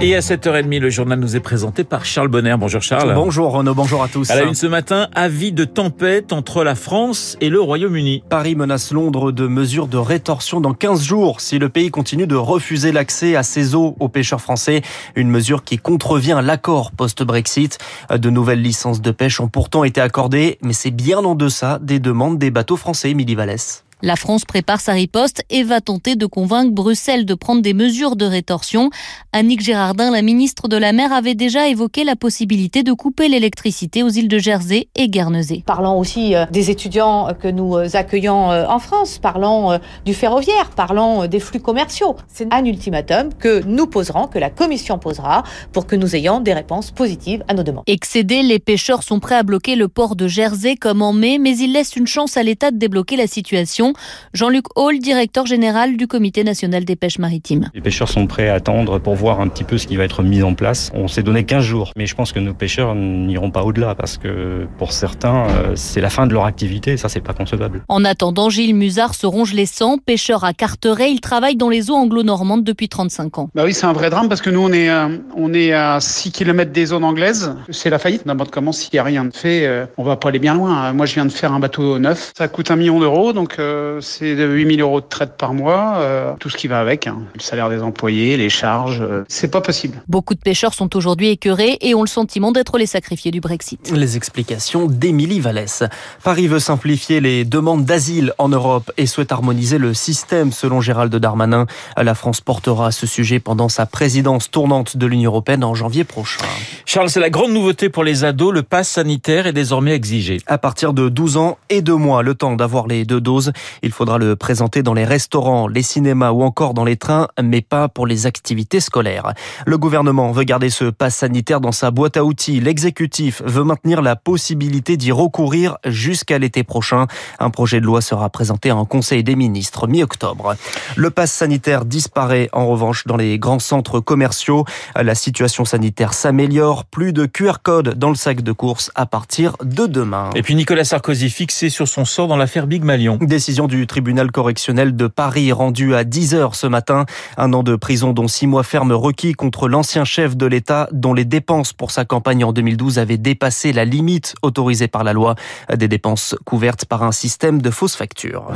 Et à 7h30, le journal nous est présenté par Charles Bonner. Bonjour Charles. Bonjour Renaud, bonjour à tous. À la une ce matin, avis de tempête entre la France et le Royaume-Uni. Paris menace Londres de mesures de rétorsion dans 15 jours si le pays continue de refuser l'accès à ses eaux aux pêcheurs français. Une mesure qui contrevient l'accord post-Brexit. De nouvelles licences de pêche ont pourtant été accordées, mais c'est bien en deçà des demandes des bateaux français, Émilie Vallès. La France prépare sa riposte et va tenter de convaincre Bruxelles de prendre des mesures de rétorsion. Annick Gérardin, la ministre de la Mer, avait déjà évoqué la possibilité de couper l'électricité aux îles de Jersey et Guernesey. Parlons aussi euh, des étudiants que nous euh, accueillons euh, en France, parlons du ferroviaire, parlons des flux commerciaux. C'est un ultimatum que nous poserons, que la Commission posera, pour que nous ayons des réponses positives à nos demandes. Excédés, les pêcheurs sont prêts à bloquer le port de Jersey comme en mai, mais ils laissent une chance à l'État de débloquer la situation. Jean-Luc Hall, directeur général du Comité national des pêches maritimes. Les pêcheurs sont prêts à attendre pour voir un petit peu ce qui va être mis en place. On s'est donné 15 jours, mais je pense que nos pêcheurs n'iront pas au-delà parce que pour certains, euh, c'est la fin de leur activité et ça, c'est pas concevable. En attendant, Gilles Musard se ronge les sangs, pêcheur à Carteret. Il travaille dans les eaux anglo-normandes depuis 35 ans. Bah oui, c'est un vrai drame parce que nous, on est, euh, on est à 6 km des zones anglaises. C'est la faillite. N'importe comment, s'il n'y a rien de fait, euh, on va pas aller bien loin. Moi, je viens de faire un bateau neuf. Ça coûte un million d'euros, donc c'est de 8000 euros de traite par mois, euh, tout ce qui va avec, hein. le salaire des employés, les charges, euh, c'est pas possible. Beaucoup de pêcheurs sont aujourd'hui écœurés et ont le sentiment d'être les sacrifiés du Brexit. Les explications d'Émilie Vallès. Paris veut simplifier les demandes d'asile en Europe et souhaite harmoniser le système selon Gérald Darmanin. La France portera ce sujet pendant sa présidence tournante de l'Union européenne en janvier prochain. Charles, c'est la grande nouveauté pour les ados, le pass sanitaire est désormais exigé. À partir de 12 ans et 2 mois, le temps d'avoir les deux doses, il faudra le présenter dans les restaurants, les cinémas ou encore dans les trains, mais pas pour les activités scolaires. Le gouvernement veut garder ce pass sanitaire dans sa boîte à outils. L'exécutif veut maintenir la possibilité d'y recourir jusqu'à l'été prochain. Un projet de loi sera présenté en Conseil des ministres mi-octobre. Le pass sanitaire disparaît en revanche dans les grands centres commerciaux. La situation sanitaire s'améliore. Plus de QR code dans le sac de course à partir de demain. Et puis Nicolas Sarkozy fixé sur son sort dans l'affaire Big Malion. Décision du tribunal correctionnel de Paris rendu à 10 heures ce matin. Un an de prison dont six mois ferme requis contre l'ancien chef de l'État dont les dépenses pour sa campagne en 2012 avaient dépassé la limite autorisée par la loi. Des dépenses couvertes par un système de fausses factures.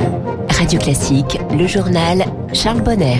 Radio Classique, le journal Charles Bonner.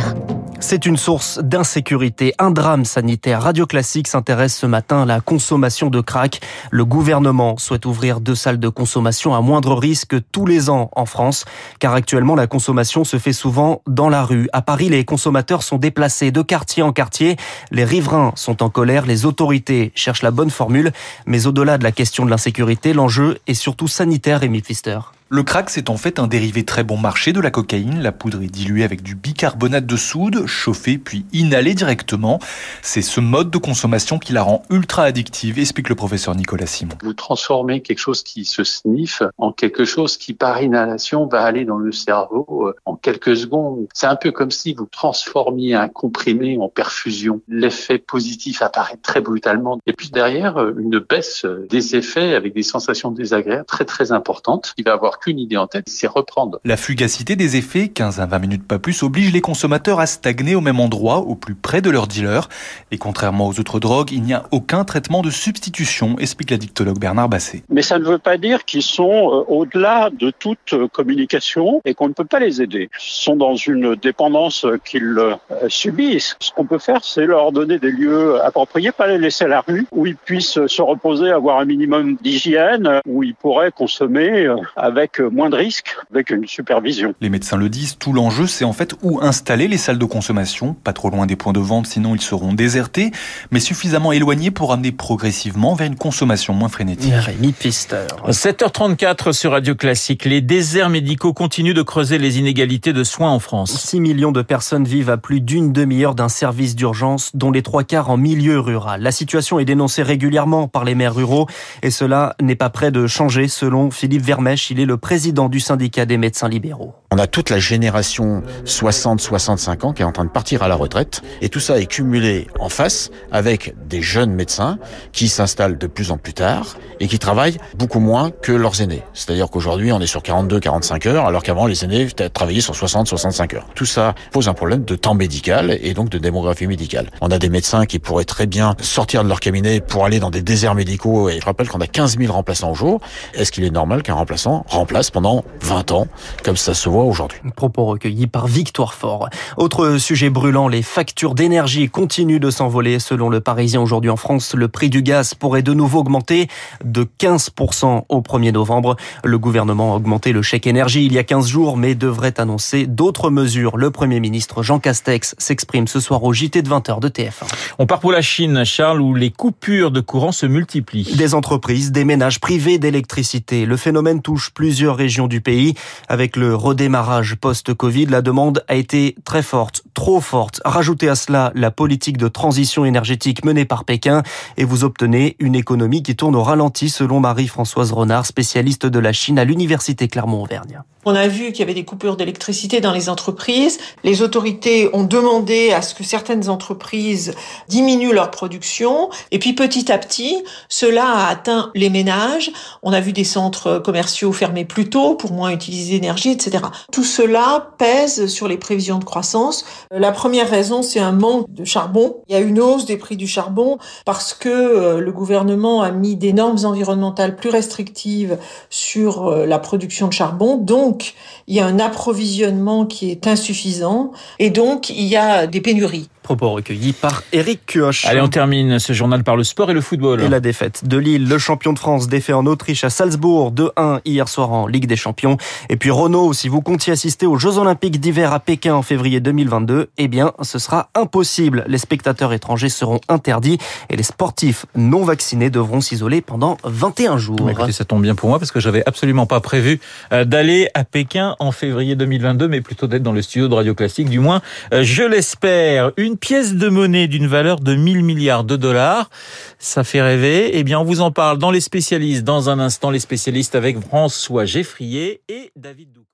C'est une source d'insécurité, un drame sanitaire. Radio Classique s'intéresse ce matin à la consommation de crack. Le gouvernement souhaite ouvrir deux salles de consommation à moindre risque tous les ans en France, car actuellement la consommation se fait souvent dans la rue. À Paris, les consommateurs sont déplacés de quartier en quartier. Les riverains sont en colère, les autorités cherchent la bonne formule, mais au-delà de la question de l'insécurité, l'enjeu est surtout sanitaire, Rémi Pfister. Le crack, c'est en fait un dérivé très bon marché de la cocaïne. La poudre est diluée avec du bicarbonate de soude, chauffée puis inhalée directement. C'est ce mode de consommation qui la rend ultra addictive, explique le professeur Nicolas Simon. Vous transformez quelque chose qui se sniffe en quelque chose qui, par inhalation, va aller dans le cerveau euh, en quelques secondes. C'est un peu comme si vous transformiez un comprimé en perfusion. L'effet positif apparaît très brutalement. Et puis derrière, euh, une baisse des effets avec des sensations désagréables très très importantes. Il va avoir qu'une idée en tête, c'est reprendre. La fugacité des effets, 15 à 20 minutes pas plus, oblige les consommateurs à stagner au même endroit, au plus près de leur dealer. Et contrairement aux autres drogues, il n'y a aucun traitement de substitution, explique l'addictologue Bernard Basset. Mais ça ne veut pas dire qu'ils sont euh, au-delà de toute euh, communication et qu'on ne peut pas les aider. Ils sont dans une dépendance qu'ils euh, subissent. Ce qu'on peut faire, c'est leur donner des lieux appropriés, pas les laisser à la rue, où ils puissent se reposer, avoir un minimum d'hygiène, où ils pourraient consommer avec moins de risques, avec une supervision. Les médecins le disent, tout l'enjeu c'est en fait où installer les salles de consommation, pas trop loin des points de vente sinon ils seront désertés, mais suffisamment éloignés pour amener progressivement vers une consommation moins frénétique. Rémi Pister. 7h34 sur Radio Classique. Les déserts médicaux continuent de creuser les inégalités de soins en France. 6 millions de personnes vivent à plus d'une demi-heure d'un service d'urgence, dont les trois quarts en milieu rural. La situation est dénoncée régulièrement par les maires ruraux et cela n'est pas prêt de changer selon Philippe Vermèche. Il est le président du syndicat des médecins libéraux. On a toute la génération 60-65 ans qui est en train de partir à la retraite et tout ça est cumulé en face avec des jeunes médecins qui s'installent de plus en plus tard et qui travaillent beaucoup moins que leurs aînés. C'est-à-dire qu'aujourd'hui on est sur 42-45 heures alors qu'avant les aînés travaillaient sur 60-65 heures. Tout ça pose un problème de temps médical et donc de démographie médicale. On a des médecins qui pourraient très bien sortir de leur cabinet pour aller dans des déserts médicaux et je rappelle qu'on a 15 000 remplaçants au jour. Est-ce qu'il est normal qu'un remplaçant remplace pendant 20 ans comme ça se voit aujourd'hui Propos recueillis par Victoire Fort. Autre sujet brûlant, les factures d'énergie continuent de s'envoler. Selon le Parisien aujourd'hui en France, le prix du gaz pourrait de nouveau augmenter de 15% au 1er novembre. Le gouvernement a augmenté le chèque énergie il y a 15 jours, mais devrait annoncer d'autres mesures. Le Premier ministre Jean Castex s'exprime ce soir au JT de 20h de TF1. On part pour la Chine, Charles, où les coupures de courant se multiplient. Des entreprises, des ménages privés d'électricité. Le phénomène touche plusieurs régions du pays. Avec le redémarrage post-Covid, la demande a été très forte, trop forte. Rajoutez à cela la politique de transition énergétique menée par Pékin et vous obtenez une économie qui tourne au ralenti selon Marie-Françoise Renard, spécialiste de la Chine à l'Université Clermont-Auvergne. On a vu qu'il y avait des coupures d'électricité dans les entreprises. Les autorités ont demandé à ce que certaines entreprises diminuent leur production. Et puis petit à petit, cela a atteint les ménages. On a vu des centres commerciaux fermés plus tôt pour moins utiliser d'énergie, etc. Tout cela pèse sur les prévisions de croissance. La première raison, c'est un manque de charbon. Il y a une hausse des prix du charbon parce que euh, le gouvernement a mis des normes environnementales plus restrictives sur euh, la production de charbon. Donc, donc, il y a un approvisionnement qui est insuffisant et donc il y a des pénuries. Propos recueillis par Eric Kioch. Allez, on termine ce journal par le sport et le football. Et la défaite de Lille, le champion de France défait en Autriche à Salzbourg 2-1 hier soir en Ligue des Champions. Et puis Renault, si vous comptiez assister aux Jeux Olympiques d'hiver à Pékin en février 2022, eh bien, ce sera impossible. Les spectateurs étrangers seront interdits et les sportifs non vaccinés devront s'isoler pendant 21 jours. écoutez, ça tombe bien pour moi parce que j'avais absolument pas prévu euh, d'aller à Pékin en février 2022, mais plutôt d'être dans le studio de Radio Classique, du moins, euh, je l'espère. Une pièce de monnaie d'une valeur de 1000 milliards de dollars. Ça fait rêver. Eh bien, on vous en parle dans les spécialistes dans un instant, les spécialistes avec François Geffrier et David Dou.